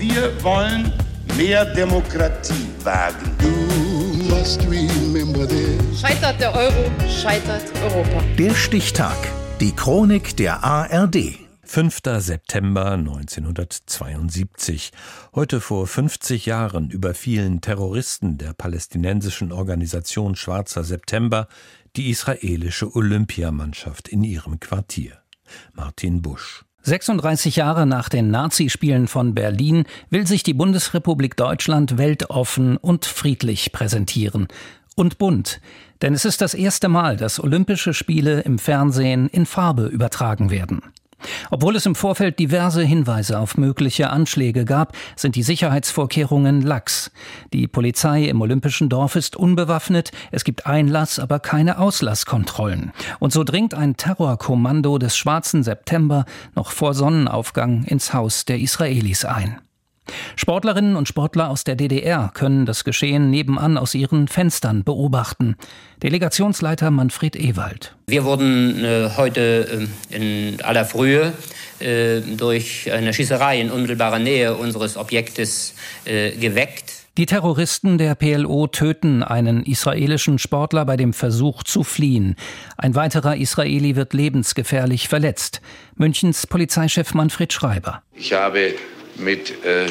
Wir wollen mehr Demokratie wagen. Scheitert der Euro, scheitert Europa. Der Stichtag. Die Chronik der ARD. 5. September 1972. Heute vor 50 Jahren überfielen Terroristen der palästinensischen Organisation Schwarzer September die israelische Olympiamannschaft in ihrem Quartier. Martin Busch. 36 Jahre nach den Nazispielen von Berlin will sich die Bundesrepublik Deutschland weltoffen und friedlich präsentieren. Und bunt. Denn es ist das erste Mal, dass Olympische Spiele im Fernsehen in Farbe übertragen werden. Obwohl es im Vorfeld diverse Hinweise auf mögliche Anschläge gab, sind die Sicherheitsvorkehrungen lax. Die Polizei im Olympischen Dorf ist unbewaffnet, es gibt Einlass, aber keine Auslasskontrollen. Und so dringt ein Terrorkommando des Schwarzen September noch vor Sonnenaufgang ins Haus der Israelis ein. Sportlerinnen und Sportler aus der DDR können das Geschehen nebenan aus ihren Fenstern beobachten. Delegationsleiter Manfred Ewald. Wir wurden äh, heute äh, in aller Frühe äh, durch eine Schießerei in unmittelbarer Nähe unseres Objektes äh, geweckt. Die Terroristen der PLO töten einen israelischen Sportler bei dem Versuch zu fliehen. Ein weiterer Israeli wird lebensgefährlich verletzt. Münchens Polizeichef Manfred Schreiber. Ich habe mit äh,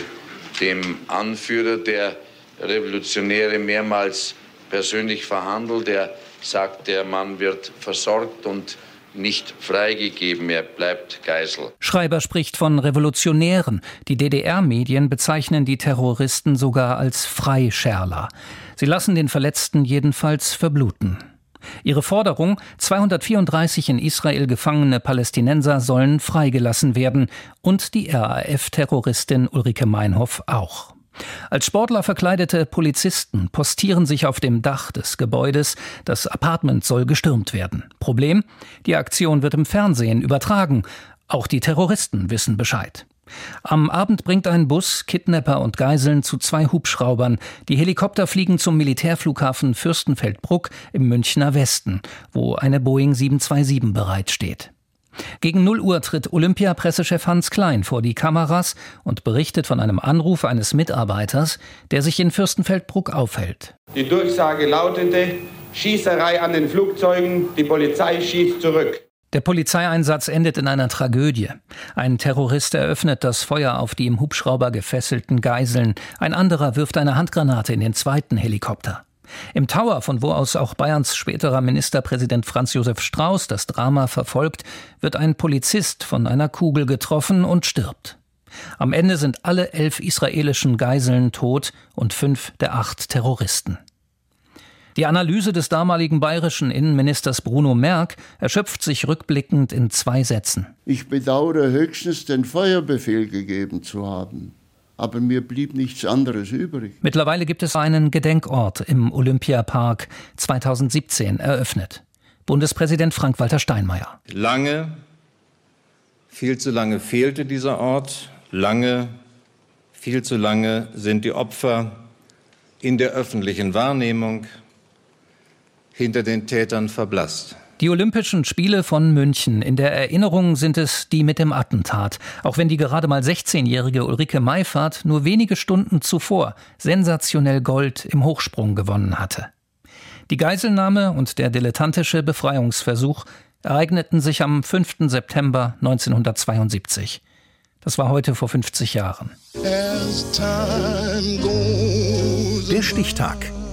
dem Anführer der Revolutionäre mehrmals persönlich verhandelt. Er sagt, der Mann wird versorgt und nicht freigegeben, er bleibt Geisel. Schreiber spricht von Revolutionären. Die DDR-Medien bezeichnen die Terroristen sogar als Freischärler. Sie lassen den Verletzten jedenfalls verbluten. Ihre Forderung, 234 in Israel gefangene Palästinenser sollen freigelassen werden und die RAF-Terroristin Ulrike Meinhoff auch. Als Sportler verkleidete Polizisten postieren sich auf dem Dach des Gebäudes. Das Apartment soll gestürmt werden. Problem? Die Aktion wird im Fernsehen übertragen. Auch die Terroristen wissen Bescheid. Am Abend bringt ein Bus Kidnapper und Geiseln zu zwei Hubschraubern. Die Helikopter fliegen zum Militärflughafen Fürstenfeldbruck im Münchner Westen, wo eine Boeing 727 bereitsteht. Gegen 0 Uhr tritt Olympia-Pressechef Hans Klein vor die Kameras und berichtet von einem Anruf eines Mitarbeiters, der sich in Fürstenfeldbruck aufhält. Die Durchsage lautete Schießerei an den Flugzeugen, die Polizei schießt zurück. Der Polizeieinsatz endet in einer Tragödie. Ein Terrorist eröffnet das Feuer auf die im Hubschrauber gefesselten Geiseln, ein anderer wirft eine Handgranate in den zweiten Helikopter. Im Tower, von wo aus auch Bayerns späterer Ministerpräsident Franz Josef Strauß das Drama verfolgt, wird ein Polizist von einer Kugel getroffen und stirbt. Am Ende sind alle elf israelischen Geiseln tot und fünf der acht Terroristen. Die Analyse des damaligen bayerischen Innenministers Bruno Merck erschöpft sich rückblickend in zwei Sätzen. Ich bedauere höchstens, den Feuerbefehl gegeben zu haben. Aber mir blieb nichts anderes übrig. Mittlerweile gibt es einen Gedenkort im Olympiapark 2017 eröffnet. Bundespräsident Frank-Walter Steinmeier. Lange, viel zu lange fehlte dieser Ort. Lange, viel zu lange sind die Opfer in der öffentlichen Wahrnehmung hinter den Tätern verblasst. Die Olympischen Spiele von München. In der Erinnerung sind es die mit dem Attentat. Auch wenn die gerade mal 16-jährige Ulrike Meifert nur wenige Stunden zuvor sensationell Gold im Hochsprung gewonnen hatte. Die Geiselnahme und der dilettantische Befreiungsversuch ereigneten sich am 5. September 1972. Das war heute vor 50 Jahren. Der Stichtag.